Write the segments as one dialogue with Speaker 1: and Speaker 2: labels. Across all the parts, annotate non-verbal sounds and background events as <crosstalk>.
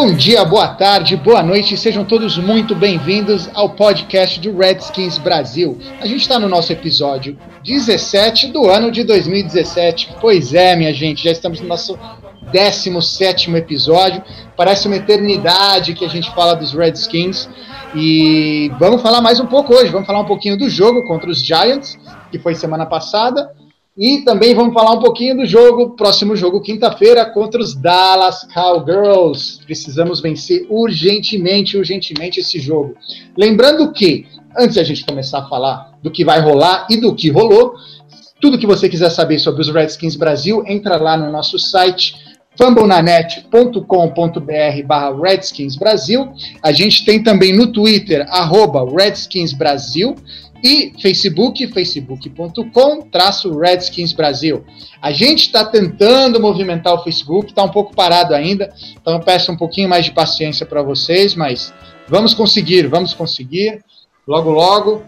Speaker 1: Bom dia, boa tarde, boa noite, sejam todos muito bem-vindos ao podcast do Redskins Brasil. A gente está no nosso episódio 17 do ano de 2017. Pois é, minha gente, já estamos no nosso 17 episódio. Parece uma eternidade que a gente fala dos Redskins. E vamos falar mais um pouco hoje. Vamos falar um pouquinho do jogo contra os Giants, que foi semana passada. E também vamos falar um pouquinho do jogo, próximo jogo, quinta-feira, contra os Dallas Cowgirls. Precisamos vencer urgentemente, urgentemente esse jogo. Lembrando que, antes de a gente começar a falar do que vai rolar e do que rolou, tudo que você quiser saber sobre os Redskins Brasil, entra lá no nosso site fambonanet.com.br barra Redskins Brasil. A gente tem também no Twitter, arroba Redskins Brasil e Facebook, facebook.com traço Redskins Brasil. A gente está tentando movimentar o Facebook, está um pouco parado ainda, então eu peço um pouquinho mais de paciência para vocês, mas vamos conseguir, vamos conseguir. Logo, logo,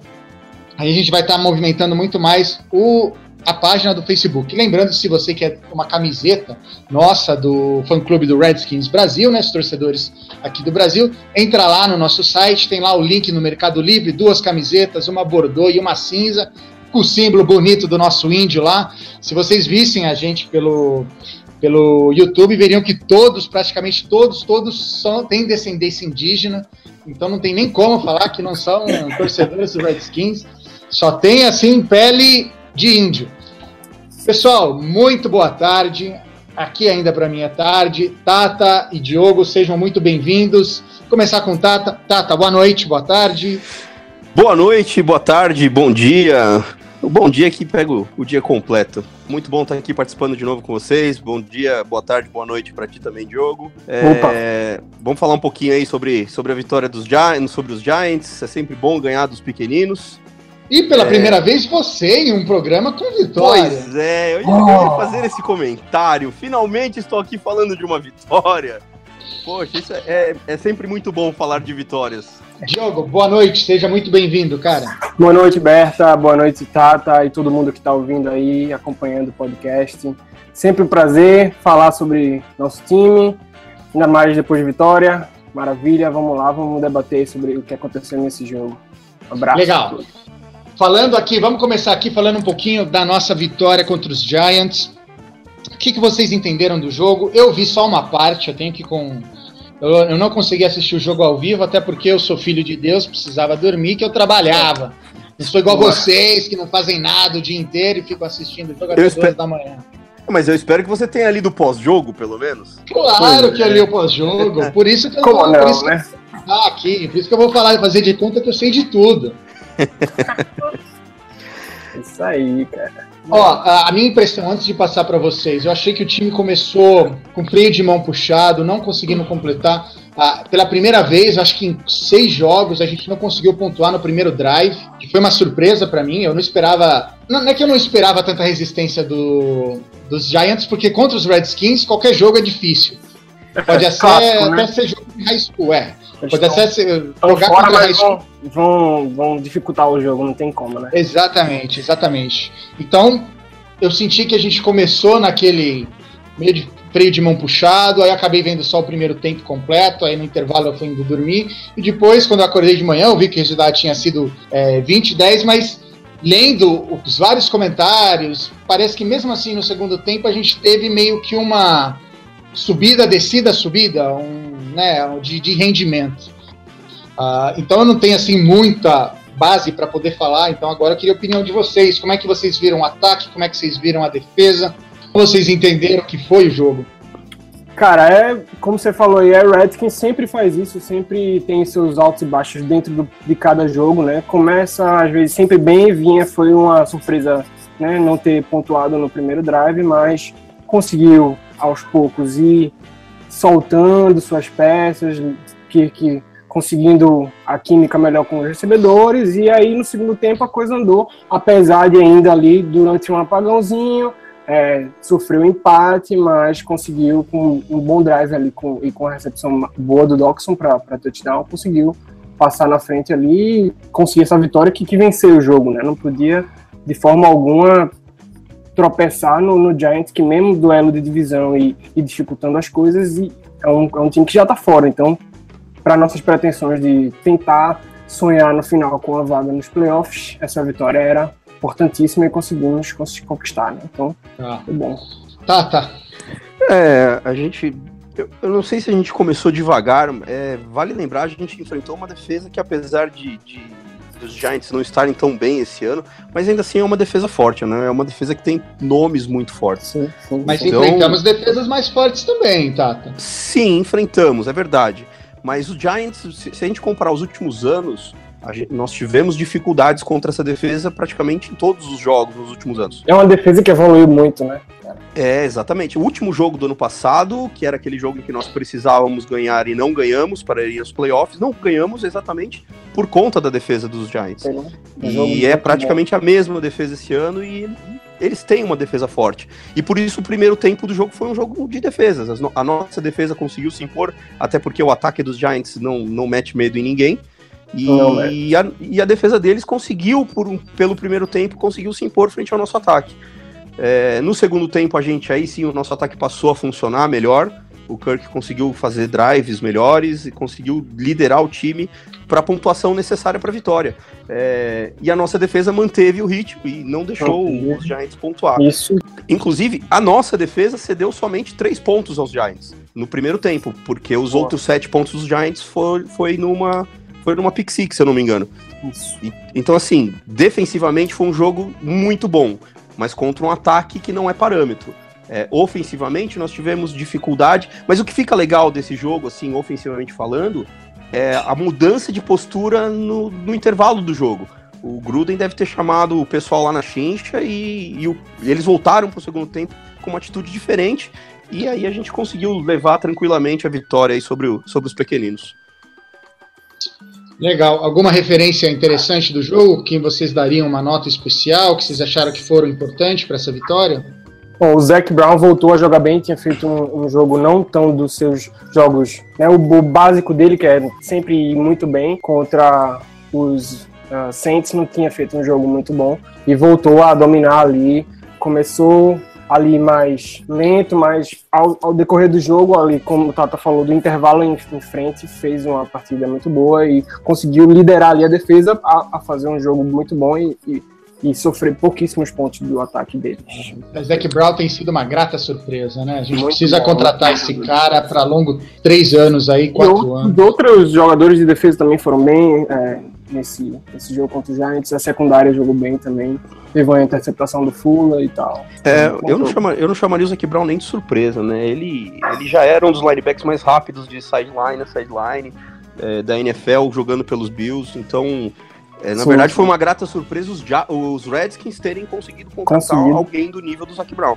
Speaker 1: a gente vai estar tá movimentando muito mais o, a página do Facebook. Lembrando, se você quer uma camiseta nossa do fã-clube do Redskins Brasil, né, os torcedores aqui do Brasil, entra lá no nosso site, tem lá o link no Mercado Livre, duas camisetas, uma bordô e uma cinza, com o símbolo bonito do nosso índio lá. Se vocês vissem a gente pelo, pelo YouTube, veriam que todos, praticamente todos, todos são, têm descendência indígena, então não tem nem como falar que não são <laughs> torcedores do Redskins, só tem assim pele de índio. Pessoal, muito boa tarde. Aqui ainda para mim é tarde. Tata e Diogo, sejam muito bem-vindos. Começar com Tata. Tata, boa noite, boa tarde.
Speaker 2: Boa noite, boa tarde, bom dia. O bom dia que pega o, o dia completo. Muito bom estar aqui participando de novo com vocês. Bom dia, boa tarde, boa noite para ti também, Diogo. É, vamos falar um pouquinho aí sobre, sobre a vitória dos Giants, sobre os Giants. É sempre bom ganhar dos pequeninos.
Speaker 1: E pela é... primeira vez você em um programa com vitória.
Speaker 2: Pois é, eu ia, oh. eu ia fazer esse comentário. Finalmente estou aqui falando de uma vitória. Poxa, isso é, é, é sempre muito bom falar de vitórias.
Speaker 1: Diogo, boa noite, seja muito bem-vindo, cara.
Speaker 3: Boa noite, Berta, boa noite, Tata e todo mundo que está ouvindo aí, acompanhando o podcast. Sempre um prazer falar sobre nosso time, ainda mais depois de vitória. Maravilha, vamos lá, vamos debater sobre o que aconteceu nesse jogo. Um abraço.
Speaker 1: Legal. Falando aqui, vamos começar aqui falando um pouquinho da nossa vitória contra os Giants. O que, que vocês entenderam do jogo? Eu vi só uma parte, eu tenho que com. Eu, eu, não consegui assistir o jogo ao vivo, até porque eu sou filho de Deus, precisava dormir, que eu trabalhava. Não sou igual Boa. vocês, que não fazem nada o dia inteiro e ficam assistindo o jogo até duas da manhã.
Speaker 2: Mas eu espero que você tenha lido o pós-jogo, pelo menos.
Speaker 1: Claro Foi, que eu li o pós-jogo. Por isso que eu
Speaker 3: Como
Speaker 1: vou,
Speaker 3: não,
Speaker 1: por isso
Speaker 3: né?
Speaker 1: que eu aqui. Por isso que eu vou falar, fazer de conta que eu sei de tudo. <laughs>
Speaker 3: Isso aí, cara.
Speaker 1: Ó, a minha impressão antes de passar para vocês, eu achei que o time começou com freio de mão puxado, não conseguindo completar. Ah, pela primeira vez, acho que em seis jogos a gente não conseguiu pontuar no primeiro drive, que foi uma surpresa para mim. Eu não esperava. Não, não, é que eu não esperava tanta resistência do, dos Giants, porque contra os Redskins qualquer jogo é difícil. Pode
Speaker 3: É
Speaker 1: ser,
Speaker 3: clássico, né?
Speaker 1: até ser jogo de high school, é.
Speaker 3: Eles
Speaker 1: Pode até ser jogar
Speaker 3: fora,
Speaker 1: contra
Speaker 3: mas vão, vão, vão dificultar o jogo, não tem como, né?
Speaker 1: Exatamente, exatamente. Então, eu senti que a gente começou naquele meio de freio de mão puxado, aí acabei vendo só o primeiro tempo completo, aí no intervalo eu fui indo dormir, e depois, quando eu acordei de manhã, eu vi que o resultado tinha sido é, 20, 10, mas lendo os vários comentários, parece que mesmo assim no segundo tempo a gente teve meio que uma subida, descida, subida, um, né, de, de rendimento. Uh, então eu não tenho assim muita base para poder falar, então agora eu queria a opinião de vocês. Como é que vocês viram o ataque? Como é que vocês viram a defesa? Como vocês entenderam que foi o jogo?
Speaker 3: Cara, é como você falou aí, a Redskins sempre faz isso, sempre tem seus altos e baixos dentro do, de cada jogo, né? Começa às vezes sempre bem, vinha, foi uma surpresa, né? Não ter pontuado no primeiro drive, mas conseguiu aos poucos ir soltando suas peças, que, que conseguindo a química melhor com os recebedores, e aí no segundo tempo a coisa andou, apesar de ainda ali durante um apagãozinho, é, sofreu empate, mas conseguiu com um bom drive ali com, e com a recepção boa do Doxon para touchdown, conseguiu passar na frente ali e conseguir essa vitória que, que venceu o jogo, né? Não podia de forma alguma tropeçar no, no Giants, que mesmo duelo de divisão e, e dificultando as coisas, e é, um, é um time que já está fora. Então, para nossas pretensões de tentar sonhar no final com a vaga nos playoffs, essa vitória era importantíssima e conseguimos conquistar, né? Então, ah. foi bom.
Speaker 2: Tá, tá. É, a gente. Eu, eu, não sei se a gente começou devagar. É, vale lembrar, a gente enfrentou uma defesa que, apesar de, de dos Giants não estarem tão bem esse ano, mas ainda assim é uma defesa forte, né? É uma defesa que tem nomes muito fortes. Sim,
Speaker 1: sim, mas então, enfrentamos defesas mais fortes também, Tata.
Speaker 2: Sim, enfrentamos, é verdade. Mas os Giants, se a gente comparar os últimos anos, Gente, nós tivemos dificuldades contra essa defesa praticamente em todos os jogos nos últimos anos.
Speaker 3: É uma defesa que evoluiu muito, né?
Speaker 2: É, exatamente. O último jogo do ano passado, que era aquele jogo em que nós precisávamos ganhar e não ganhamos para ir aos playoffs, não ganhamos exatamente por conta da defesa dos Giants. É, e é praticamente bom. a mesma defesa esse ano e eles têm uma defesa forte. E por isso o primeiro tempo do jogo foi um jogo de defesas. A nossa defesa conseguiu se impor, até porque o ataque dos Giants não, não mete medo em ninguém. E, não, e, a, e a defesa deles conseguiu, por pelo primeiro tempo, conseguiu se impor frente ao nosso ataque. É, no segundo tempo, a gente aí sim, o nosso ataque passou a funcionar melhor. O Kirk conseguiu fazer drives melhores e conseguiu liderar o time para a pontuação necessária para a vitória. É, e a nossa defesa manteve o ritmo e não deixou uhum. os Giants pontuar. Isso. Inclusive, a nossa defesa cedeu somente três pontos aos Giants no primeiro tempo, porque os outros sete pontos dos Giants foi, foi numa foi numa pick six, se eu não me engano. E, então, assim, defensivamente foi um jogo muito bom, mas contra um ataque que não é parâmetro. É, ofensivamente, nós tivemos dificuldade, mas o que fica legal desse jogo, assim, ofensivamente falando, é a mudança de postura no, no intervalo do jogo. O Gruden deve ter chamado o pessoal lá na chincha e, e, o, e eles voltaram para o segundo tempo com uma atitude diferente. E aí a gente conseguiu levar tranquilamente a vitória aí sobre, o, sobre os pequeninos.
Speaker 1: Legal. Alguma referência interessante do jogo? Que vocês dariam uma nota especial? Que vocês acharam que foram importantes para essa vitória?
Speaker 3: Bom, o Zac Brown voltou a jogar bem, tinha feito um, um jogo não tão dos seus jogos, né, o, o, básico dele, que é sempre ir muito bem, contra os uh, Saints não tinha feito um jogo muito bom, e voltou a dominar ali, começou ali mais lento, mas ao, ao, decorrer do jogo, ali, como o Tata falou, do intervalo em, em, frente, fez uma partida muito boa e conseguiu liderar ali a defesa a, a fazer um jogo muito bom e, e, e, sofrer pouquíssimos pontos do ataque deles.
Speaker 1: O Zac Brown tem sido uma grata surpresa, né? A gente muito precisa bom, contratar esse cara para longo três anos aí, quatro
Speaker 3: anos. Os outros jogadores de defesa também foram bem. É, nesse, nesse jogo contra os Giants. A secundária jogou bem também. Teve uma interceptação do Fula e tal.
Speaker 2: É, eu não, chama, eu não chamaria o Zac Brown nem de surpresa, né? Ele, ele já era um dos linebacks mais rápidos de sideline a sideline é, da NFL, jogando pelos Bills. Então, é, na sim, verdade, foi uma grata surpresa os, os Redskins terem conseguido contratar alguém do nível do Zac Brown.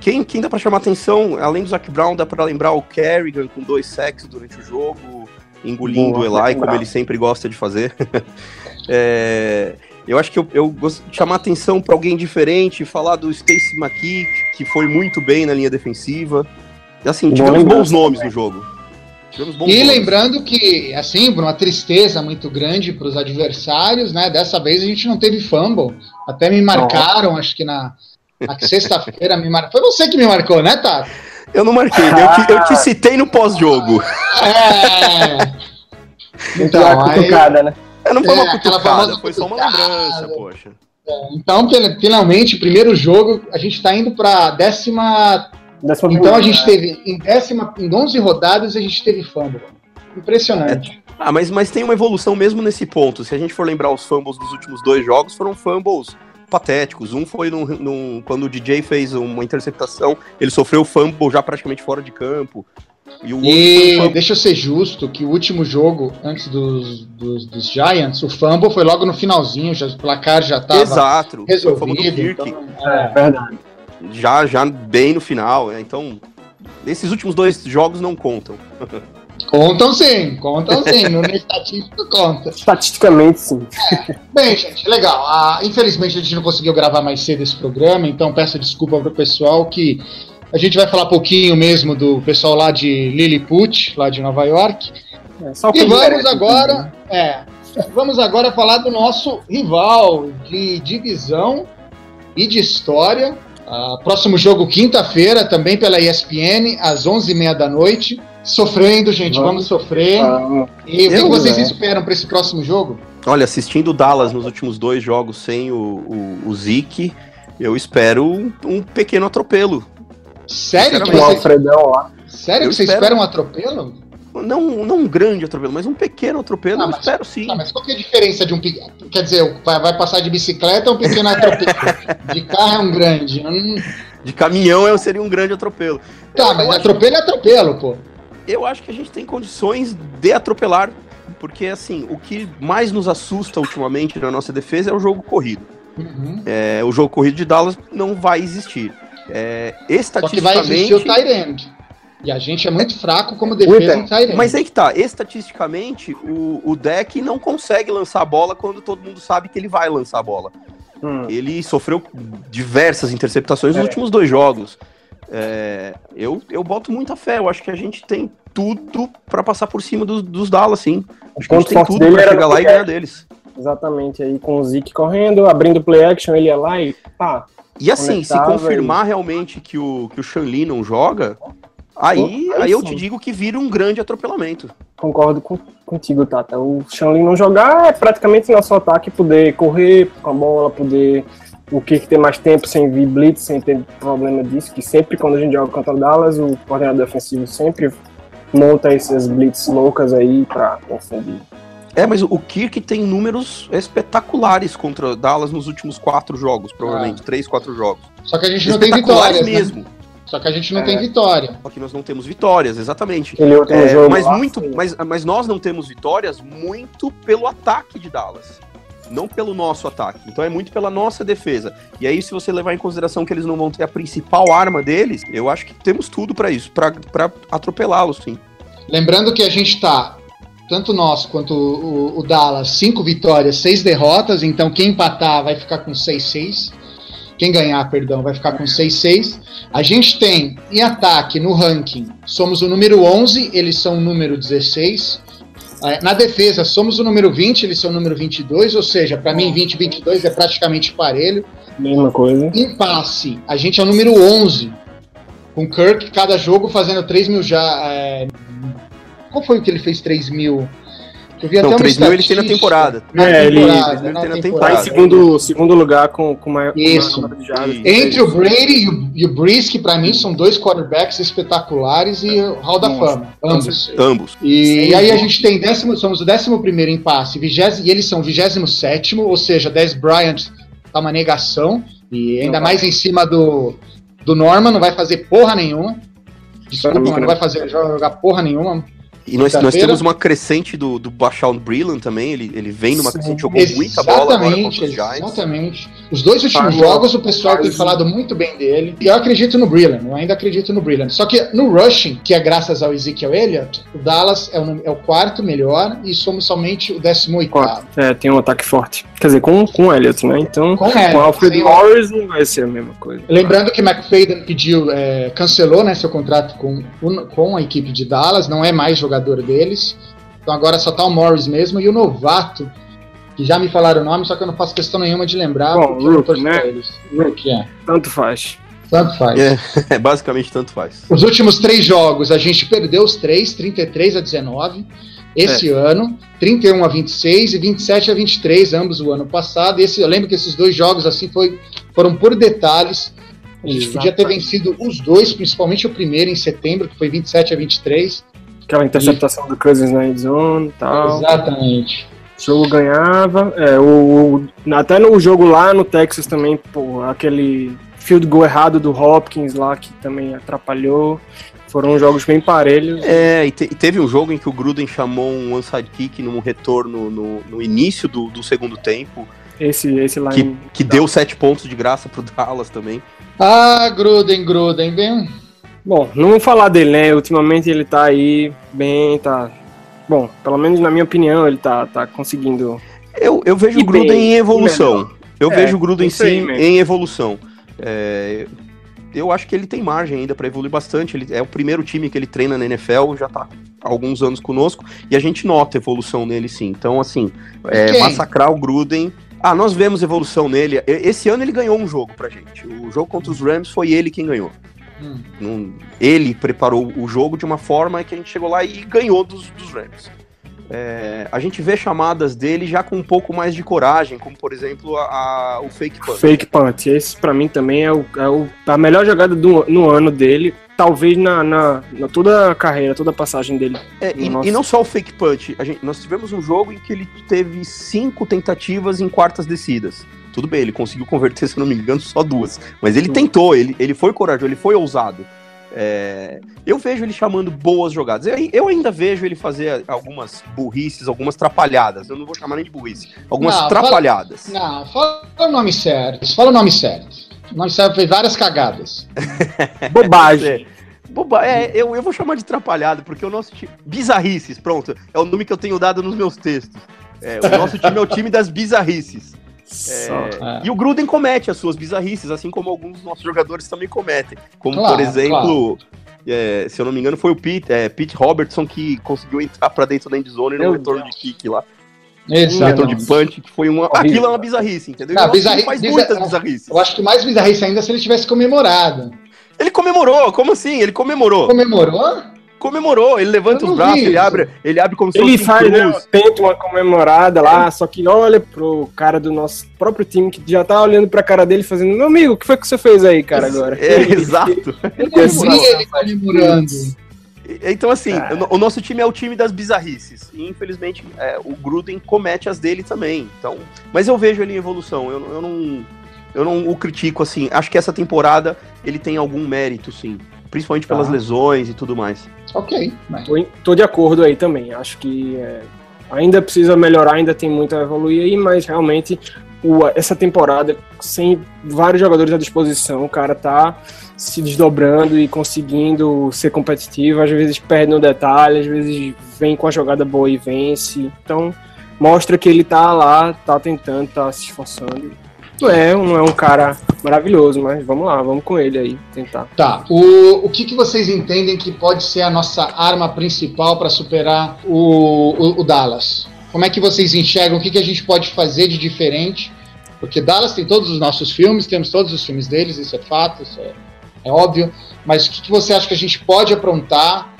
Speaker 2: Quem, quem dá para chamar atenção, além do Zac Brown, dá para lembrar o Kerrigan com dois sacks durante o jogo, engolindo Boa, o Eli, como ele sempre gosta de fazer. <laughs> é, eu acho que eu, eu gosto de chamar atenção para alguém diferente, falar do Stacy McKee, que foi muito bem na linha defensiva. E assim, tivemos bons nomes no jogo.
Speaker 1: Tivemos bons e nomes. lembrando que, assim, uma tristeza muito grande para os adversários, né? Dessa vez a gente não teve fumble. Até me marcaram, acho que na, na sexta-feira me marcaram. Foi você que me marcou, né, Tato?
Speaker 2: Eu não marquei, eu, te, eu te citei no pós-jogo.
Speaker 3: É. Então, uma cutucada, né?
Speaker 2: É, não foi uma é, cutucada, foi só uma lembrança, poxa.
Speaker 1: É, então, finalmente, primeiro jogo, a gente está indo para décima. décima então a gente teve em décima, em 11 rodadas a gente teve fumble. Impressionante.
Speaker 2: É. Ah, mas, mas tem uma evolução mesmo nesse ponto. Se a gente for lembrar os fumbles dos últimos dois jogos, foram fumbles patéticos. Um foi num, num, quando o DJ fez uma interceptação, ele sofreu fumble já praticamente fora de campo.
Speaker 1: E, o e um deixa eu ser justo que o último jogo, antes dos, dos, dos, Giants, o fumble foi logo no finalzinho, já, o placar já estava
Speaker 2: Exato,
Speaker 1: resolvido. Então,
Speaker 2: é, verdade. Já, já bem no final, né? então esses últimos dois jogos não contam. <laughs>
Speaker 1: Contam sim, contam sim. No <laughs> estatístico conta.
Speaker 3: Estatisticamente, sim.
Speaker 1: É. Bem, gente, legal. Ah, infelizmente a gente não conseguiu gravar mais cedo esse programa, então peço desculpa pro pessoal que a gente vai falar pouquinho mesmo do pessoal lá de Lilliput, lá de Nova York.
Speaker 3: É, só
Speaker 1: E vamos agora, é, vamos agora falar do nosso rival de divisão e de história. Ah, próximo jogo quinta-feira, também pela ESPN, às 11h30 da noite. Sofrendo, gente, vamos,
Speaker 3: Vamos.
Speaker 1: sofrer.
Speaker 3: Ah,
Speaker 1: E o que vocês
Speaker 3: né?
Speaker 1: esperam para esse próximo jogo?
Speaker 2: Olha, assistindo o Dallas nos últimos dois jogos sem o, o, o Zeke, eu espero um, um pequeno atropelo.
Speaker 1: Sério que vocês,
Speaker 3: Alfredão lá.
Speaker 1: sério
Speaker 2: Eu
Speaker 1: que vocês
Speaker 2: espero.
Speaker 1: esperam um atropelo?
Speaker 2: Não, não um grande atropelo, mas um pequeno atropelo,
Speaker 1: Ah,
Speaker 2: eu
Speaker 1: mas-
Speaker 2: espero sim.
Speaker 1: Tá, mas qual que é a diferença de um pequeno? Quer dizer, vai, vai passar de bicicleta ou um pequeno atropelo? <laughs> de carro é um grande. Hum,
Speaker 2: De caminhão eu seria um grande atropelo.
Speaker 1: Tá,
Speaker 2: Eu
Speaker 1: mas
Speaker 2: acho-
Speaker 1: atropelo é atropelo, pô.
Speaker 2: Eu acho que a gente tem condições de atropelar, porque assim, o que mais nos assusta ultimamente na nossa defesa é o jogo corrido.
Speaker 1: Uhum.
Speaker 2: É, o jogo corrido de Dallas não vai existir. É,
Speaker 1: Só que vai
Speaker 2: estatisticamente,
Speaker 1: existir o. E a gente é muito fraco como defesa em
Speaker 2: mas aí que tá, estatisticamente, o, o deck não consegue lançar a bola quando todo mundo sabe que ele vai lançar a bola.
Speaker 3: Hum.
Speaker 2: Ele sofreu diversas interceptações
Speaker 3: É.
Speaker 2: nos últimos dois jogos. É, eu, eu boto muita fé, eu acho que a gente tem tudo pra passar por cima dos, dos Dallas, sim. Acho que a gente tem tudo pra chegar lá e ganhar deles.
Speaker 3: Exatamente, aí com o Zeke correndo, abrindo play action, ele ia lá e pá.
Speaker 2: E assim, se confirmar realmente que o, que o Shanley não joga, aí,
Speaker 3: aí
Speaker 2: aí eu te digo que vira um grande atropelamento.
Speaker 3: Concordo com, contigo, Tata. O Shanley não jogar é praticamente nosso ataque poder correr com a bola, poder o que ter mais tempo sem vir blitz, sem ter problema disso, que sempre quando a gente joga contra o Dallas, o coordenador defensivo sempre monta essas blitz loucas aí pra confundir.
Speaker 2: É, mas o Kirk tem números espetaculares contra Dallas nos últimos quatro jogos, provavelmente. Três, quatro jogos.
Speaker 1: Só que a gente não tem vitórias, né?
Speaker 2: mesmo.
Speaker 1: Só que a gente não
Speaker 3: É.
Speaker 1: tem vitória.
Speaker 2: Só que nós não temos vitórias, exatamente. É,
Speaker 3: jogo
Speaker 2: mas,
Speaker 3: lá,
Speaker 2: muito,
Speaker 3: sim.
Speaker 2: mas, mas nós não temos vitórias muito pelo ataque de Dallas. Não pelo nosso ataque. Então é muito pela nossa defesa. E aí, se você levar em consideração que eles não vão ter a principal arma deles, eu acho que temos tudo pra isso, pra atropelá-los, sim.
Speaker 1: Lembrando que a gente tá, tanto nós quanto o, o- o Dallas, cinco vitórias, seis derrotas. Então quem empatar vai ficar com 6-6. Quem ganhar, perdão, vai ficar com 6-6. A gente tem em ataque no ranking, somos o número 11, eles são o número 16. É, Na defesa, somos o número 20, eles são o número 22, ou seja, para mim 20 e 22 é praticamente parelho.
Speaker 3: Mesma coisa.
Speaker 1: Em passe, a gente é o número 11. Com Kirk, cada jogo fazendo 3 mil já. é, Qual foi o que ele fez 3 mil? Eu vi
Speaker 2: Não,
Speaker 1: até uma
Speaker 2: 3 mil ele tem na temporada.
Speaker 1: Na
Speaker 3: É, ele-
Speaker 1: temporada,
Speaker 2: 3 mil
Speaker 1: na
Speaker 2: ele tem na
Speaker 3: Tá em
Speaker 1: temporada.
Speaker 3: segundo, segundo lugar com, com maior, com maior
Speaker 1: Isso.
Speaker 3: jardas.
Speaker 2: Isso.
Speaker 1: Entre o Brady e o, e o Breeze, que pra mim são dois quarterbacks espetaculares e o Hall da Fama, ambos.
Speaker 2: Ambos.
Speaker 1: E,
Speaker 3: Sem
Speaker 1: aí a gente tem décimo, somos o décimo primeiro em passe, vigésimo, e eles são vigésimo sétimo, ou seja, 10 Bryant tá uma negação, e ainda
Speaker 3: Não
Speaker 1: mais em cima do, do Norman, não vai fazer porra nenhuma. Desculpa, mas não
Speaker 3: não.
Speaker 1: vai fazer jogar porra nenhuma.
Speaker 2: E nós, nós temos uma crescente do, do Bashawn Breeland também. Ele, ele vem numa
Speaker 3: Sim.
Speaker 2: crescente, jogou muita bola agora
Speaker 1: Exatamente,
Speaker 2: contra os Giants.
Speaker 1: exatamente. Os dois últimos
Speaker 3: Faz-
Speaker 1: jogos o pessoal tem falado muito bem dele. E eu acredito no Brilliant, eu ainda acredito no Brilliant. Só que no rushing, que é graças ao Ezekiel Elliott, o Dallas é o, é o quarto melhor e somos somente o décimo oitavo.
Speaker 3: É, tem um ataque forte. Quer dizer, com, com o Elliott, né? Então,
Speaker 1: Com
Speaker 3: com Alfred Morris não vai ser a mesma coisa.
Speaker 1: Lembrando que McFadden pediu, é, cancelou né, seu contrato com, com a equipe de Dallas, não é mais jogador deles. Então agora só tá o Morris mesmo e o novato, que já me falaram o nome, só que eu não faço questão nenhuma de lembrar.
Speaker 3: Bom,
Speaker 1: torço
Speaker 3: né?
Speaker 1: eles. Rook, é.
Speaker 3: Tanto faz.
Speaker 1: Tanto faz. <laughs>
Speaker 2: É, basicamente tanto faz.
Speaker 1: Os últimos três jogos a gente perdeu os três, 33 a 19. Esse ano, 31 a 26 e 27 a 23, ambos o ano passado. Esse, eu lembro que esses dois jogos assim foi, foram por detalhes. A gente podia ter vencido os dois, principalmente o primeiro em setembro, que foi 27 a 23.
Speaker 3: Aquela interceptação do Cousins na endzone e tal.
Speaker 1: Exatamente.
Speaker 3: O jogo ganhava. É, o, o- até no jogo lá no Texas também, pô, aquele field goal errado do Hopkins lá que também atrapalhou. Foram jogos bem parelhos.
Speaker 2: É, e, te- e teve um jogo em que o Gruden chamou um onside kick num retorno no, no início do, do segundo tempo,
Speaker 3: Esse, esse lá
Speaker 2: que,
Speaker 3: em-
Speaker 2: que deu sete pontos de graça pro Dallas também.
Speaker 1: Ah, Gruden, Gruden, bem.
Speaker 3: Bom, não vou falar dele, né? Ultimamente ele tá aí bem, tá. Bom, pelo menos na minha opinião, ele tá, tá conseguindo.
Speaker 2: Eu, eu vejo o Gruden
Speaker 3: bem,
Speaker 2: em evolução. Eu
Speaker 3: É,
Speaker 2: vejo o Gruden sim
Speaker 3: mesmo.
Speaker 2: em evolução. É, eu acho que ele tem margem ainda para evoluir bastante. Ele é o primeiro time que ele treina na NFL, já tá há alguns anos conosco, e a gente nota evolução nele sim. Então, assim, é, massacrar o Gruden. Ah, nós vemos evolução nele. Esse ano ele ganhou um jogo pra gente. O jogo contra os Rams foi ele quem ganhou.
Speaker 1: Hum.
Speaker 2: Ele preparou o jogo de uma forma que a gente chegou lá e ganhou dos, dos Rams. É, a gente vê chamadas dele já com um pouco mais de coragem, como por exemplo a, a- o fake punt.
Speaker 3: Fake punt. Esse pra mim também é, o, é o- a melhor jogada do, no ano dele. Talvez na, na, na toda a carreira, toda a passagem dele.
Speaker 2: É, e, e não só o fake punch. A gente, nós tivemos um jogo em que ele teve cinco tentativas em quartas descidas. Tudo bem, ele conseguiu converter, <laughs> se não me engano, só duas. Mas ele
Speaker 3: Sim.
Speaker 2: tentou, ele, ele foi corajoso, ele foi ousado. É, eu vejo ele chamando boas jogadas. Eu, eu ainda vejo ele fazer algumas burrices, algumas trapalhadas. Eu não vou chamar nem de burrice. Algumas
Speaker 1: Não, fala-
Speaker 2: trapalhadas.
Speaker 1: Não, fala o nome certo. Fala o nome certo. O nome certo fez várias cagadas. <laughs>
Speaker 3: Bobagem.
Speaker 2: É, boba, é eu, eu vou chamar de trapalhada, porque o nosso time. Bizarrices, pronto. É o nome que eu tenho dado nos meus textos. É, o nosso time é o time das bizarrices.
Speaker 3: Só.
Speaker 1: É.
Speaker 2: E o Gruden comete as suas bizarrices, assim como alguns dos nossos jogadores também cometem. Como,
Speaker 1: Claro,
Speaker 2: por exemplo, é, se eu não me engano, foi o Pete, é, Pete Robertson que conseguiu entrar pra dentro da endzone no
Speaker 3: Meu
Speaker 2: retorno
Speaker 3: Deus.
Speaker 2: de kick lá.
Speaker 1: Exato.
Speaker 2: retorno de punch, que foi uma.
Speaker 3: Horrível.
Speaker 2: Aquilo é uma bizarrice, entendeu? O nosso
Speaker 1: bizarri-
Speaker 2: faz
Speaker 1: bizar-
Speaker 2: muitas bizarrices.
Speaker 1: Eu acho que mais bizarrice ainda se ele tivesse comemorado.
Speaker 2: Ele comemorou, como assim? Ele comemorou.
Speaker 1: Comemorou?
Speaker 2: Comemorou, ele levanta os braços, ele abre, ele abre como se
Speaker 3: Ele
Speaker 2: fosse um
Speaker 3: faz, né, tenta uma comemorada lá, só que olha pro cara do nosso próprio time que já tá olhando pra cara dele fazendo, meu amigo, o que foi que você fez aí, cara, agora?
Speaker 2: É, <laughs> exato.
Speaker 1: Eu vi <laughs> ele comemorando.
Speaker 2: Então, assim, o no- o nosso time é o time das bizarrices. E, infelizmente, é, o Gruden comete as dele também. Então, mas eu vejo ele em evolução. Eu, não- eu não, eu não o critico, assim. Acho que essa temporada ele tem algum mérito, sim. Principalmente pelas
Speaker 1: Tá.
Speaker 2: lesões e tudo mais.
Speaker 1: Ok. mas-
Speaker 3: Tô, tô de acordo aí também. Acho que é, ainda precisa melhorar, ainda tem muito a evoluir aí, mas realmente o- essa temporada, sem vários jogadores à disposição, o cara tá se desdobrando e conseguindo ser competitivo. Às vezes perde no detalhe, às vezes vem com a jogada boa e vence. Então mostra que ele tá lá, tá tentando, tá se esforçando. Não é, não é um cara maravilhoso, mas vamos lá, vamos com ele aí, tentar.
Speaker 1: Tá. O, o que, que vocês entendem que pode ser a nossa arma principal para superar o, o, o Dallas? Como é que vocês enxergam? O que, que a gente pode fazer de diferente? Porque Dallas tem todos os nossos filmes, temos todos os filmes deles, isso é fato, isso é, é óbvio. Mas o que, que você acha que a gente pode aprontar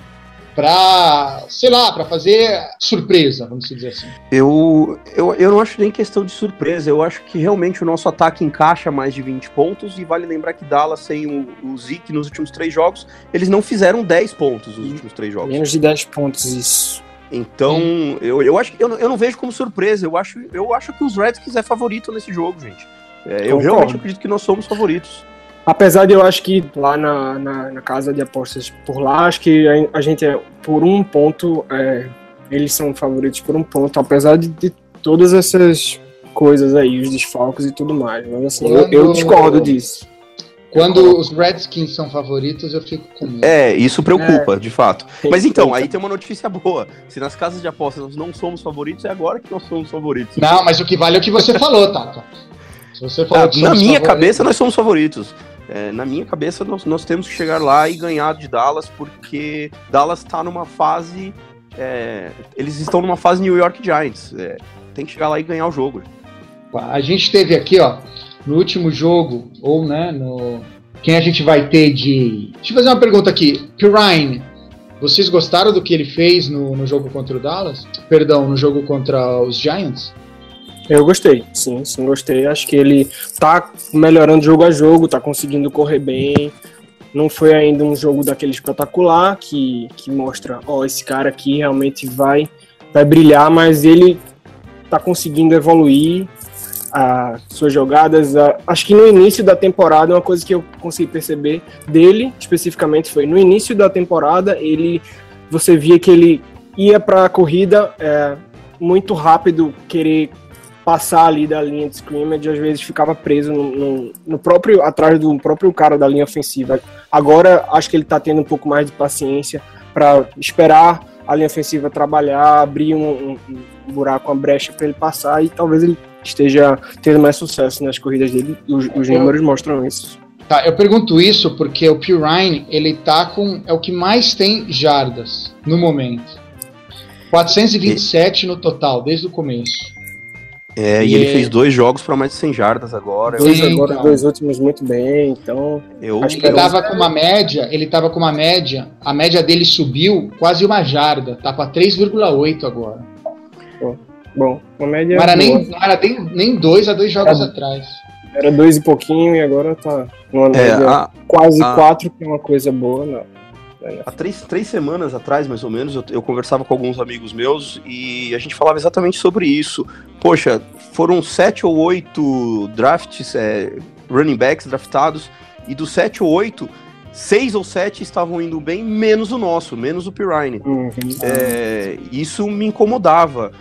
Speaker 1: para, sei lá, para fazer surpresa, vamos dizer assim?
Speaker 2: Eu, eu, eu não acho nem questão de surpresa. Eu acho que realmente o nosso ataque encaixa mais de 20 pontos. E vale lembrar que Dallas, sem o, o Zeke nos últimos três jogos, eles não fizeram 10 pontos nos últimos três jogos.
Speaker 3: Menos de 10 pontos, isso.
Speaker 2: Então, eu, eu acho que eu, não- eu não vejo como surpresa. Eu acho, eu acho que os Redskins é favorito nesse jogo, gente. É, eu realmente acredito que nós somos favoritos.
Speaker 3: Apesar de eu acho que lá na, na, na casa de apostas por lá, acho que a, a gente é por um ponto, é, eles são favoritos por um ponto, apesar de, de todas essas coisas aí, os desfalques e tudo mais. Mas assim, eu, eu
Speaker 1: Quando-
Speaker 3: discordo disso.
Speaker 1: Quando os Redskins são favoritos, eu fico com medo.
Speaker 2: É, isso preocupa, de fato. Mas então, aí tem uma notícia boa. Se nas casas de apostas nós não somos favoritos, é agora que nós somos favoritos.
Speaker 1: Não, mas o que vale é o que você falou, Tata. Se você falou
Speaker 2: Ah,
Speaker 1: que
Speaker 2: na minha
Speaker 1: favoritos-
Speaker 2: cabeça, nós somos favoritos. É, na minha cabeça, nós, nós temos que chegar lá e ganhar de Dallas, porque Dallas tá numa fase. é, eles estão numa fase New York Giants. É, tem que chegar lá e ganhar o jogo.
Speaker 1: A gente teve aqui, ó, no último jogo, ou, né, no... Quem a gente vai ter de... Deixa eu fazer uma pergunta aqui. Pirine, vocês gostaram do que ele fez no, no jogo contra o Dallas? Perdão, no jogo contra os Giants?
Speaker 3: Eu gostei, sim, sim, gostei. Acho que ele tá melhorando jogo a jogo, tá conseguindo correr bem. Não foi ainda um jogo daquele espetacular que, que mostra, ó, esse cara aqui realmente vai, vai brilhar, mas ele tá conseguindo evoluir as suas jogadas. A- acho que no início da temporada, uma coisa que eu consegui perceber dele, especificamente, foi no início da temporada, ele você via que ele ia para a corrida é, muito rápido, querer passar ali da linha de scrimmage, às vezes ficava preso no, no- no próprio atrás do próprio cara da linha ofensiva. Agora acho que ele está tendo um pouco mais de paciência para esperar a linha ofensiva trabalhar, abrir um, um, um buraco, uma brecha para ele passar e talvez ele esteja tendo mais sucesso nas corridas dele. Os, os números mostram isso.
Speaker 1: Tá, eu pergunto isso porque o Pirine, ele tá com. É o que mais tem jardas no momento. 427 no total, desde o começo.
Speaker 2: É, e, e ele é... fez dois jogos para mais de 100 jardas agora.
Speaker 3: Dois agora, então. dois últimos muito bem, então...
Speaker 1: Eu, Acho que ele tava com uma média, ele tava com uma média, a média dele subiu quase uma jarda, tá para 3,8 agora.
Speaker 3: Bom, uma média
Speaker 1: Não era, nem, não era nem, nem dois a dois jogos era, atrás.
Speaker 3: Era dois e pouquinho e agora tá numa é, média a, quase a, quatro, que é uma coisa boa, não.
Speaker 2: Há três, três semanas atrás, mais ou menos, eu, eu, conversava com alguns amigos meus e a gente falava exatamente sobre isso. Poxa, foram sete ou oito drafts, é, running backs draftados, e dos sete ou oito, seis ou sete estavam indo bem, menos o nosso, menos o Pirine. Uhum. É, isso me incomodava.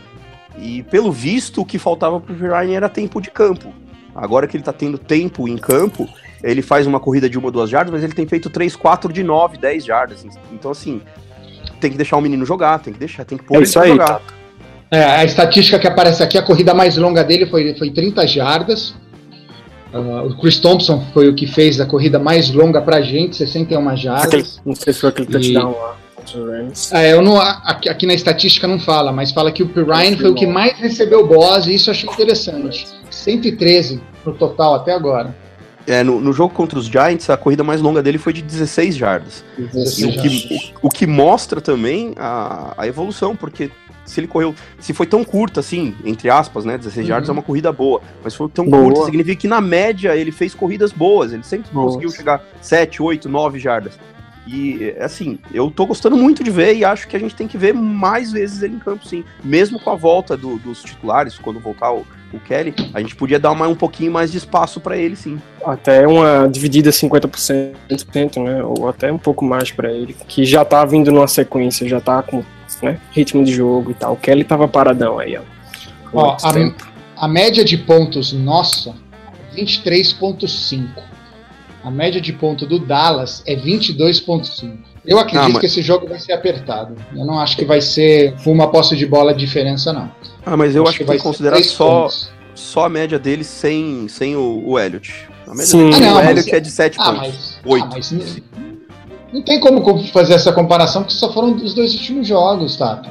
Speaker 2: E pelo visto, o que faltava pro Pirine era tempo de campo. Agora que ele tá tendo tempo em campo, ele faz uma corrida de uma ou duas jardas, mas ele tem feito 3, 4 de 9, 10 jardas. Então, assim, tem que deixar o menino jogar, tem que deixar, tem que pôr
Speaker 3: é isso aí, jogar. Tá.
Speaker 1: É, a estatística que aparece aqui, a corrida mais longa dele foi, foi 30 jardas. Uh, o Chris Thompson foi o que fez a corrida mais longa pra gente, 61 jardas. Aquele,
Speaker 3: não sei se foi aquele touchdown lá.
Speaker 1: É, eu não, aqui, aqui, na estatística não fala, mas fala que o Pirine foi o que mais recebeu boss e isso eu achei interessante. 113 no total até agora.
Speaker 2: É, no, no, jogo contra os Giants, a corrida mais longa dele foi de 16 jardas. 16 o, que, o, o, que mostra também a, a evolução, porque se ele correu, se foi tão curta assim, entre aspas, né, 16 uhum. jardas é uma corrida boa, mas foi tão boa. curta, significa que na média ele fez corridas boas, ele sempre Nossa. conseguiu chegar 7, 8, 9 jardas. E, assim, eu tô gostando muito de ver e acho que a gente tem que ver mais vezes ele em campo, sim. Mesmo com a volta do, dos titulares, quando voltar o, o Kelly, a gente podia dar uma, um pouquinho mais de espaço para ele, sim.
Speaker 3: Até uma dividida 50%, né? Ou até um pouco mais para ele, que já tá vindo numa sequência, já tá com né, ritmo de jogo e tal. O Kelly tava paradão aí, ó.
Speaker 1: ó a, a média de pontos nossa, 23,5. A média de ponto do Dallas é 22,5. Eu acredito ah, mas... que esse jogo vai ser apertado. Eu não acho que vai ser uma posse de bola de diferença, não.
Speaker 2: Ah, mas eu acho, acho que, que que considerar só, só a média dele sem, sem o, o Elliott. A média Sim. Ah, não, o Elliott é de 7 ah, pontos. 8. Ah, mas
Speaker 1: não tem como fazer essa comparação, porque só foram os dois últimos jogos, tá?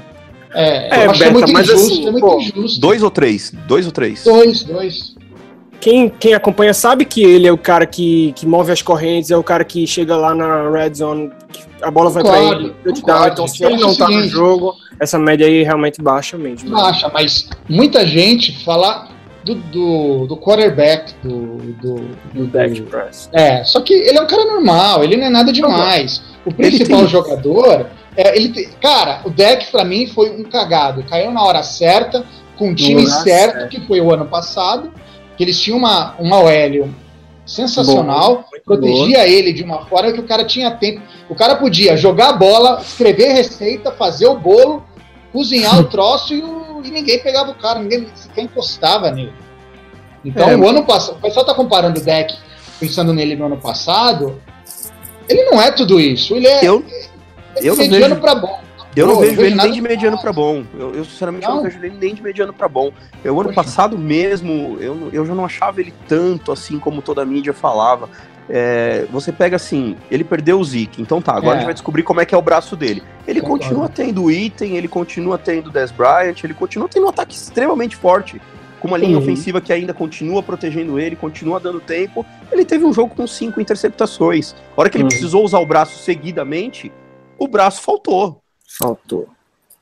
Speaker 1: É, é, eu acho Beta, é muito injusto, assim, é muito pô, injusto.
Speaker 2: Dois ou três? Dois ou três?
Speaker 1: Dois, dois
Speaker 3: quem, quem acompanha sabe que ele é o cara que, que move as correntes, é o cara que chega lá na red zone, a bola vai para ele, touchdown. Então, se ele não tá no jogo, essa média aí realmente baixa mesmo.
Speaker 1: Baixa, mas muita gente fala do, do, do quarterback, do. Do,
Speaker 3: do Dak Press.
Speaker 1: É, só que ele é um cara normal, ele não é nada demais. O principal tem... jogador. É, ele tem, cara, o deck para mim foi um cagado. Caiu na hora certa, com o time certo, que foi o ano passado que eles tinham uma, uma OL sensacional, boa, protegia boa. ele de uma forma que o cara tinha tempo. O cara podia jogar a bola, escrever receita, fazer o bolo, cozinhar o <laughs> troço e, o, e, ninguém pegava o cara, ninguém sequer encostava nele. Então, é, o ano passado, o pessoal tá comparando o deck, pensando nele no ano passado, ele não é tudo isso. Ele é,
Speaker 2: eu,
Speaker 1: ele é eu vejo... para bom.
Speaker 2: Eu não vejo, ele nem de mediano para bom. Eu, eu sinceramente não. não. vejo ele nem de mediano para bom. Eu, ano passado mesmo, eu, eu já não achava ele tanto assim como toda a mídia falava. É, você pega assim, ele perdeu o Zeke, então tá, agora é. a gente vai descobrir como é que é o braço dele. Ele Concordo. continua tendo item, ele continua tendo Des Bryant, ele continua tendo um ataque extremamente forte, com uma linha uhum. ofensiva que ainda continua protegendo ele, continua dando tempo. Ele teve um jogo com cinco interceptações. A hora que ele uhum. precisou usar o braço seguidamente, o braço faltou.
Speaker 3: Faltou.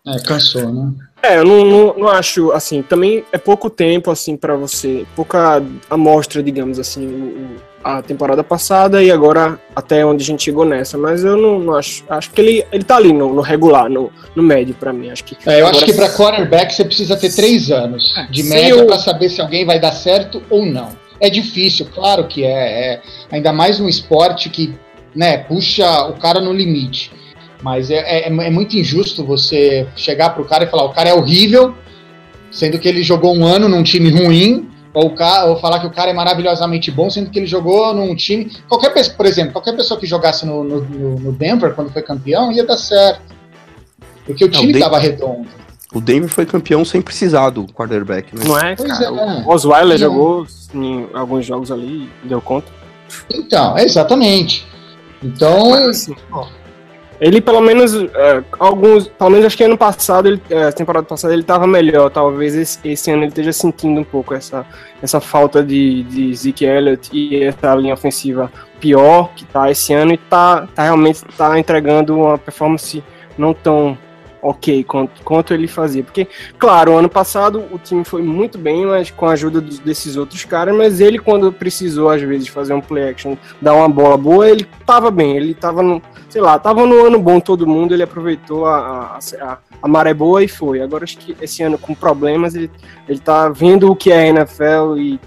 Speaker 1: É, cansou, né?
Speaker 3: É, eu não, não, não acho, assim, também é pouco tempo, assim, para você, pouca amostra, digamos assim, a temporada passada e agora até onde a gente chegou nessa, mas eu não, não acho, acho que ele, ele tá ali no, no regular, no, no médio para mim, acho que...
Speaker 1: É, eu acho que para quarterback você precisa ter três anos é, de média eu... para saber se alguém vai dar certo ou não. É difícil, claro que é, é ainda mais um esporte que, né, puxa o cara no limite. Mas é, é, é muito injusto você chegar pro cara e falar: o cara é horrível, sendo que ele jogou um ano num time ruim ou, o cara, ou falar que o cara é maravilhosamente bom, sendo que ele jogou num time. Qualquer pessoa, por exemplo, qualquer pessoa que jogasse no, no, no Denver quando foi campeão ia dar certo. Porque o time estava redondo.
Speaker 2: O Denver foi campeão sem precisar do quarterback, né?
Speaker 3: Não é? Pois cara, é. O Osweiler jogou em alguns jogos ali e deu conta.
Speaker 1: Então, exatamente. Então. Mas, assim,
Speaker 3: ele, pelo menos, é, alguns. Pelo menos acho que ano passado, ele, é, temporada passada, ele estava melhor. Talvez esse, esse, ano ele esteja sentindo um pouco essa, essa falta de, de Zeke Elliott e essa linha ofensiva pior que tá esse ano e tá, tá realmente tá entregando uma performance não tão ok quanto, quanto ele fazia. Porque, claro, o ano passado o time foi muito bem, mas com a ajuda dos, desses outros caras, mas ele, quando precisou, às vezes, fazer um play action, dar uma bola boa, ele tava bem, ele tava no, sei lá, tava no ano bom todo mundo, ele aproveitou a, a, a maré boa e foi. Agora acho que esse ano com problemas, ele, ele tá vendo o que é a NFL e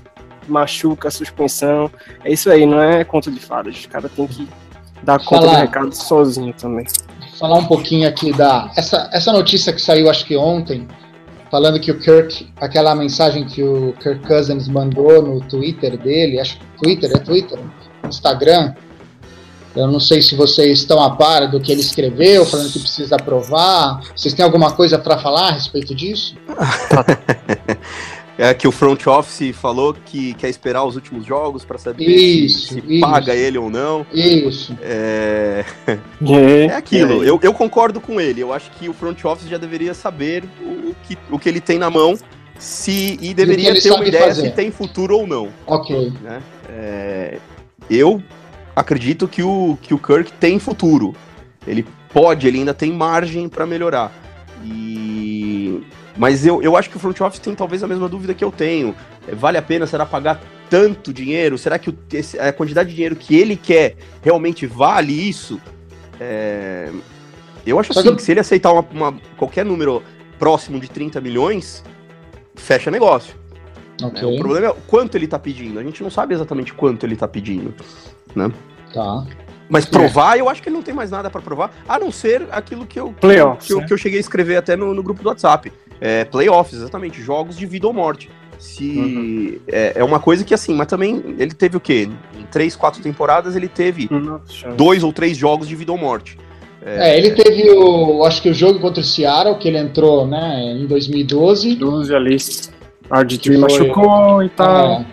Speaker 3: machuca a suspensão. É isso aí, não é conta de fadas. Os caras têm que dar conta Falar. do recado sozinho também
Speaker 1: falar um pouquinho aqui da essa, essa notícia que saiu acho que ontem, falando que o Kirk, aquela mensagem que o Kirk Cousins mandou no Twitter dele, acho que Twitter, é Twitter, Instagram. Eu não sei se vocês estão a par do que ele escreveu, falando que precisa aprovar. Vocês têm alguma coisa para falar a respeito disso? <laughs>
Speaker 2: é que o front office falou que quer esperar os últimos jogos para saber
Speaker 1: isso,
Speaker 2: se,
Speaker 1: se isso.
Speaker 2: paga ele ou não.
Speaker 1: Isso.
Speaker 2: É, <laughs> é, é aquilo. Eu, eu concordo com ele. Eu acho que o front office já deveria saber o, que, o que ele tem na mão se e deveria e ter uma ideia fazer. se tem futuro ou não.
Speaker 1: Ok.
Speaker 2: Né? É, eu acredito que o, que o Kirk tem futuro. Ele pode, ele ainda tem margem para melhorar. E mas eu, eu acho que o front office tem talvez a mesma dúvida que eu tenho. É, vale a pena, será pagar tanto dinheiro? Será que o, a quantidade de dinheiro que ele quer realmente vale isso? É, eu acho assim, que... que se ele aceitar uma, uma, qualquer número próximo de 30 milhões, fecha negócio. Okay. É, o problema é quanto ele tá pedindo. A gente não sabe exatamente quanto ele tá pedindo, né?
Speaker 1: Tá.
Speaker 2: Mas provar, é. eu acho que ele não tem mais nada para provar, a não ser aquilo que eu,
Speaker 3: Playoffs,
Speaker 2: que, eu, né? que eu cheguei a escrever até no, no grupo do WhatsApp. É, playoffs, exatamente, jogos de vida ou morte. Se uhum. é, é, uma coisa que assim, mas também ele teve o quê? Em três, quatro temporadas ele teve Nossa. dois ou três jogos de vida ou morte.
Speaker 1: É, é, ele teve o, acho que o jogo contra o Seattle que ele entrou, né, em 2012.
Speaker 3: 12 ali. RG3 machucou e tal. É.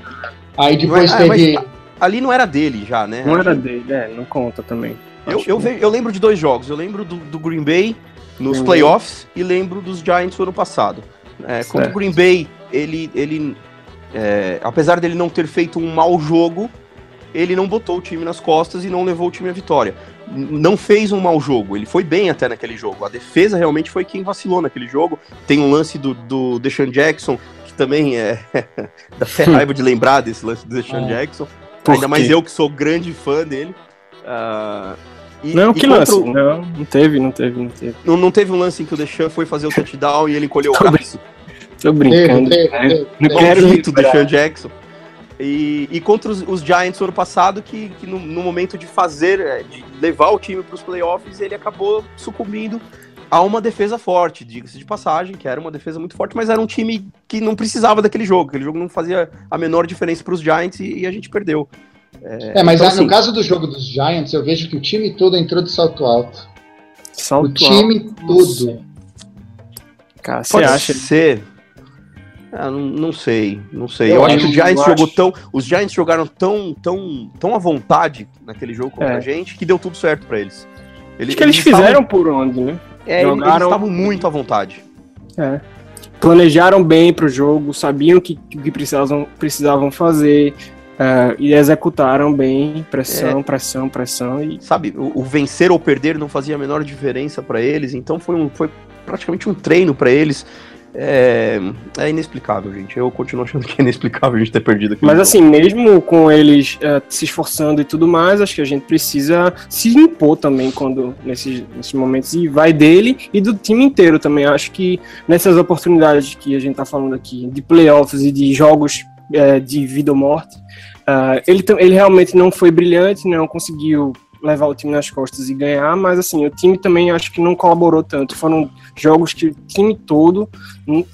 Speaker 1: Aí depois mas, teve. Mas,
Speaker 2: ali não era dele já, né?
Speaker 3: Não era dele, é, não conta também.
Speaker 2: Eu, eu, eu lembro de dois jogos. Eu lembro do, do Green Bay nos Green playoffs e lembro dos Giants no ano passado. É, contra o Green Bay, ele, ele é, apesar dele não ter feito um mau jogo, ele não botou o time nas costas e não levou o time à vitória. Não fez um mau jogo, ele foi bem até naquele jogo. A defesa realmente foi quem vacilou naquele jogo. Tem um lance do, do Deshaun Jackson, que também é. <laughs> da até raiva de lembrar desse lance do Deshaun é. Jackson. Ainda mais eu que sou grande fã dele. Uh,
Speaker 3: e, não, que lance? O... Não, não teve, não teve, não teve.
Speaker 2: Não, não teve um lance em que o Deshaun foi fazer o <laughs> touchdown e ele encolheu o braço.
Speaker 3: Tô brincando. Teve, teve?
Speaker 2: Não quero o Deshaun Jackson. E, e contra os, os, Giants no ano passado, que, que no, no, momento de fazer, é, de levar o time para os playoffs, ele acabou sucumbindo a uma defesa forte, diga-se de passagem, que era uma defesa muito forte, mas era um time que não precisava daquele jogo. Aquele jogo não fazia a menor diferença para os Giants e, e, a gente perdeu.
Speaker 1: É, é mas então, assim, no caso do jogo dos Giants, eu vejo que o time todo entrou de salto alto.
Speaker 3: Salto
Speaker 1: o time
Speaker 3: alto.
Speaker 1: todo.
Speaker 2: Cara, você acha? ser. Ah, não, não, sei, não sei. Eu, eu acho que o Giants jogou tão. Os Giants jogaram tão, tão, tão à vontade naquele jogo contra é. a gente que deu tudo certo para eles.
Speaker 3: Eles, acho que eles, eles fizeram estavam, por onde, né?
Speaker 2: É, Jogaram... eles estavam muito à vontade.
Speaker 3: É. Planejaram bem para o jogo, sabiam o que, que precisavam, precisavam fazer, Uh, e executaram bem, pressão, é. pressão, pressão. E...
Speaker 2: Sabe, o, o, vencer ou perder não fazia a menor diferença para eles, então foi, um, foi praticamente um treino para eles. É, é, inexplicável, gente. Eu continuo achando que é inexplicável a gente ter perdido aqui.
Speaker 3: Mas assim, mesmo com eles uh, se esforçando e tudo mais, acho que a gente precisa se impor também quando nesses, nesses momentos. E vai dele e do time inteiro também. Acho que nessas oportunidades que a gente tá falando aqui, de playoffs e de jogos uh, de vida ou morte, uh, ele, ele realmente não foi brilhante, não conseguiu levar o time nas costas e ganhar, mas assim, o time também acho que não colaborou tanto. Foram jogos que o time todo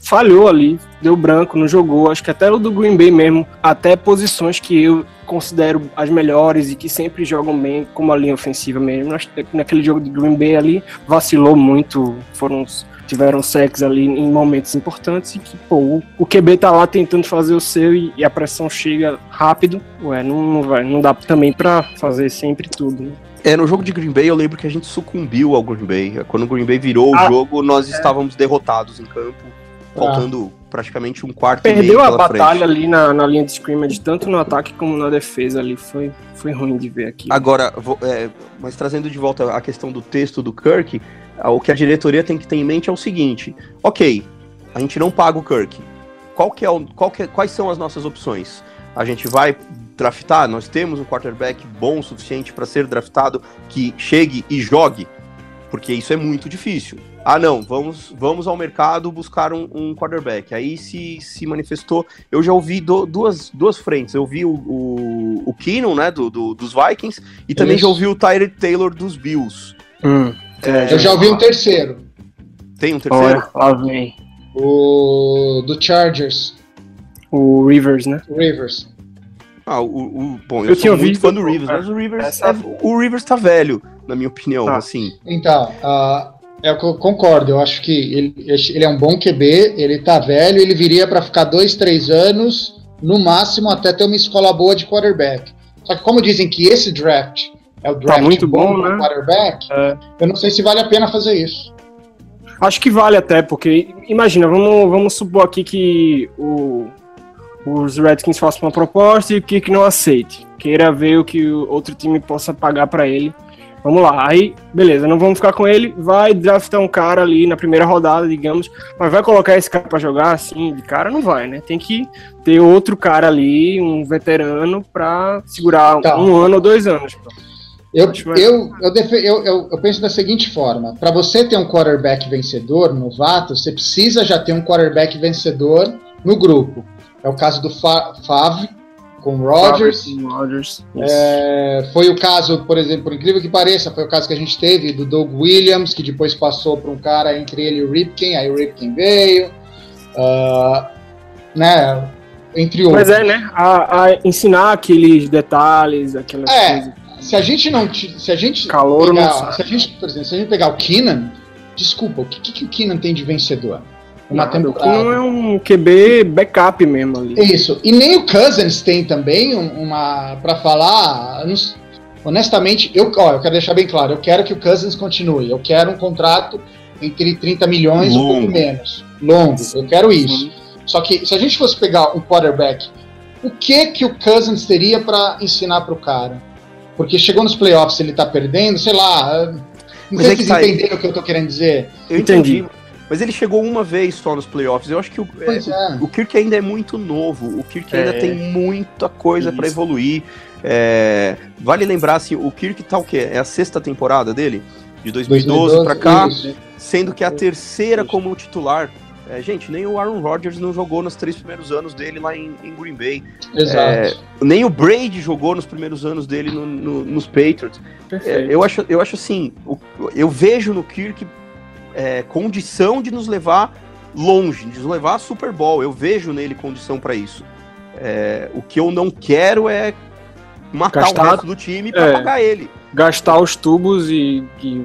Speaker 3: falhou ali, deu branco, não jogou. Acho que até o do Green Bay mesmo, até posições que eu considero as melhores e que sempre jogam bem, como a linha ofensiva mesmo. Naquele jogo de Green Bay ali, vacilou muito, foram tiveram sexo ali em momentos importantes e que, pô, o QB tá lá tentando fazer o seu e, e a pressão chega rápido, ué, não, não, vai, não dá também para fazer sempre tudo, né?
Speaker 2: É, no jogo de Green Bay eu lembro que a gente sucumbiu ao Green Bay. Quando o Green Bay virou ah, o jogo, nós é. estávamos derrotados em campo, faltando ah. praticamente um quarto
Speaker 3: Perdeu a batalha frente. ali na, na linha de scrimmage, tanto no ataque como na defesa ali. Foi, foi ruim de ver aqui.
Speaker 2: Agora, vou, é, mas trazendo de volta a questão do texto do Kirk, o que a diretoria tem que ter em mente é o seguinte: ok, a gente não paga o Kirk. Qual que é o, qual que é, quais são as nossas opções? A gente vai draftar? Nós temos um quarterback bom o suficiente para ser draftado que chegue e jogue? Porque isso é muito difícil. Ah, não, vamos, vamos ao mercado buscar um, um quarterback. Aí se, se manifestou. Eu já ouvi do, duas, duas frentes. Eu vi o, o, o Keenan, né, do, do, dos Vikings, e também isso. já ouvi o Tyler Taylor dos Bills.
Speaker 1: Hum. É, eu já ouvi um terceiro.
Speaker 2: Tem um terceiro?
Speaker 3: Lá vem.
Speaker 1: O do Chargers.
Speaker 3: O Rivers, né?
Speaker 1: O Rivers.
Speaker 2: Ah, o, o bom, eu, eu sou muito fã do Rivers, mas o Rivers, é, o Rivers tá velho, na minha opinião, ah. assim.
Speaker 1: Então, uh, eu concordo, eu acho que ele, ele é um bom QB, ele tá velho, ele viria para ficar dois, três anos, no máximo até ter uma escola boa de quarterback. Só que como dizem que esse draft é o tá draft
Speaker 3: tá muito bom, bom né?
Speaker 1: quarterback, é. eu não sei se vale a pena fazer isso.
Speaker 3: Acho que vale até, porque imagina, vamos, vamos supor aqui que o, os Redskins façam uma proposta e o Kirk não aceite. Queira ver o que o outro time possa pagar para ele. Vamos lá, aí, beleza, não vamos ficar com ele, vai draftar um cara ali na primeira rodada, digamos, mas vai colocar esse cara para jogar assim, de cara não vai, né? Tem que ter outro cara ali, um veterano, para segurar tá. um ano ou dois anos.
Speaker 1: Eu, eu, eu, eu, eu, penso da seguinte forma: para você ter um quarterback vencedor, novato, você precisa já ter um quarterback vencedor no grupo. É o caso do Favre com Rodgers.
Speaker 3: Rodgers
Speaker 1: é, foi o caso, por exemplo, por incrível que pareça, foi o caso que a gente teve do Doug Williams, que depois passou para um cara entre ele e o Ripken, aí o Ripken veio. Uh, né? Entre outros.
Speaker 3: Mas é, né? A, a ensinar aqueles detalhes, aquelas
Speaker 1: é, coisas se a gente não. Se a gente.
Speaker 3: Calor
Speaker 1: pegar, se a gente, por exemplo, se a gente pegar o Keenan, desculpa, o que, que, que o Keenan tem de vencedor?
Speaker 3: Uma não, temporada. O Keenan é um QB backup mesmo ali.
Speaker 1: Isso. E nem o Cousins tem também uma. para falar. honestamente, eu, ó, eu quero deixar bem claro, eu quero que o Cousins continue. Eu quero um contrato entre 30 milhões ou um pouco menos. Longo. Eu quero isso. Só que se a gente fosse pegar um quarterback, o que que o Cousins teria para ensinar para o cara? Porque chegou nos playoffs, ele tá perdendo, sei lá. Não Mas sei é se vocês tá entenderam o que eu tô querendo dizer.
Speaker 2: Eu entendi. Mas ele chegou uma vez só nos playoffs. Eu acho que o, é, é. o Kirk ainda é muito novo. O Kirk ainda é. tem muita coisa para evoluir. É, vale lembrar, assim, o Kirk tá o quê? É a sexta temporada dele? De 2012, 2012 para cá, isso. sendo que é a terceira isso. como titular. É, gente, nem o Aaron Rodgers não jogou nos três primeiros anos dele lá em, em Green Bay.
Speaker 1: Exato. É,
Speaker 2: nem o Brady jogou nos primeiros anos dele no, no, nos Patriots. É, eu, acho, eu acho assim, eu vejo no Kirk é, condição de nos levar longe, de nos levar a Super Bowl. Eu vejo nele condição para isso. É, o que eu não quero é matar Gastar, o resto do time para é, pagar ele.
Speaker 3: Gastar os tubos e, e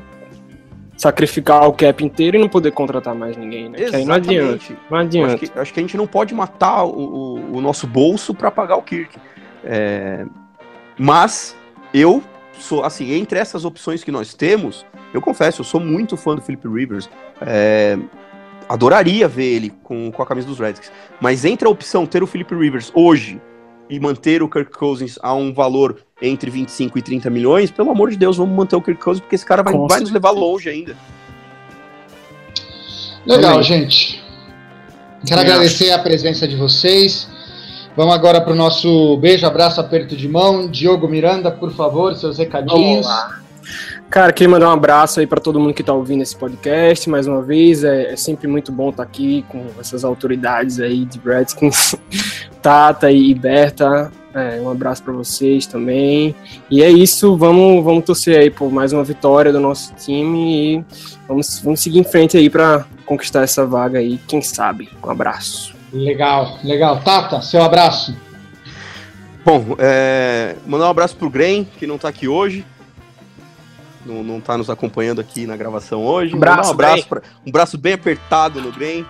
Speaker 3: sacrificar o cap inteiro e não poder contratar mais ninguém, né?
Speaker 2: Exatamente. não adianta. Não adianta. Acho que, acho que, a gente não pode matar o, o, o nosso bolso para pagar o Kirk. É... Mas eu sou, assim, entre essas opções que nós temos, eu confesso, eu sou muito fã do Philip Rivers. É... Adoraria ver ele com, com a camisa dos Redskins. Mas entre a opção ter o Philip Rivers hoje e manter o Kirk Cousins a um valor entre 25 e 30 milhões, pelo amor de Deus, vamos manter o Kirk Cousins, porque esse cara vai, vai nos levar longe ainda.
Speaker 1: Legal, gente. Quero Sim, agradecer acho. a presença de vocês. Vamos agora para o nosso beijo, abraço, aperto de mão. Diogo Miranda, por favor, seus recadinhos.
Speaker 3: Cara, queria mandar um abraço aí para todo mundo que está ouvindo esse podcast. Mais uma vez, é, é, sempre muito bom estar tá aqui com essas autoridades aí de Redskins, <laughs> Tata e Berta. É, um abraço para vocês também. E é isso, vamos, vamos torcer aí por mais uma vitória do nosso time e vamos, vamos seguir em frente aí para conquistar essa vaga aí, quem sabe. Um abraço.
Speaker 1: Legal, legal. Tata, seu abraço.
Speaker 2: Bom, é, mandar um abraço pro Grem, que não tá aqui hoje. Não, não tá nos acompanhando aqui na gravação hoje.
Speaker 3: Abraço,
Speaker 2: um abraço, pra, um abraço bem apertado no Grem.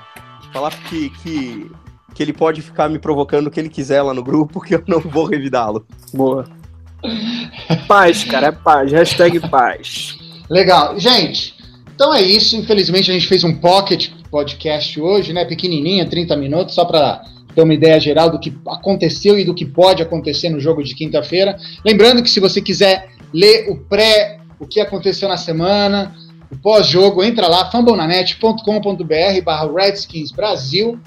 Speaker 2: Falar que, que, que ele pode ficar me provocando o que ele quiser lá no grupo, que eu não vou revidá-lo.
Speaker 3: Boa. Paz, cara, é paz. Hashtag paz.
Speaker 1: Legal. Gente, então é isso. Infelizmente a gente fez um pocket podcast hoje, né? Pequenininho, 30 minutos, só para ter uma ideia geral do que aconteceu e do que pode acontecer no jogo de quinta-feira. Lembrando que se você quiser ler o pré, o que aconteceu na semana, o pós-jogo, entra lá, fambonanet.com.br barra Redskins Brasil.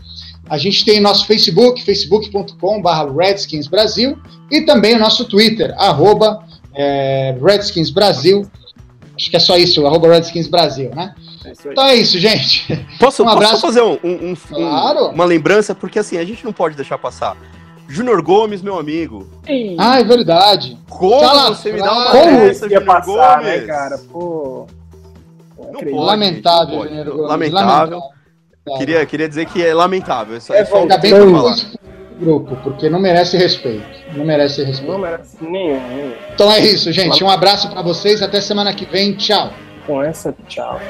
Speaker 1: A gente tem nosso Facebook, facebook.com barra Redskins Brasil, e também o nosso Twitter, arroba é, Redskins Brasil. Acho que é só isso, arroba Redskins Brasil, né? então é isso, gente.
Speaker 2: Posso, um abraço. posso fazer um, um, um, claro. uma lembrança? Porque assim, a gente não pode deixar passar. Júnior Gomes, meu amigo.
Speaker 1: Ah, é verdade.
Speaker 2: Como Fala, você me dá uma
Speaker 3: Como dessa, Júnior passar, Gomes? Né, cara? Pô.
Speaker 1: Não pode, lamentável, não pode.
Speaker 2: Lamentável. lamentável. Queria, queria dizer que é lamentável. Isso
Speaker 1: é, é ainda bem que falar. grupo, porque não merece respeito. Não merece respeito.
Speaker 3: Não merece nenhum.
Speaker 1: Então é isso, gente. Um abraço para vocês. Até semana que vem. Tchau.
Speaker 3: Com essa, tchau.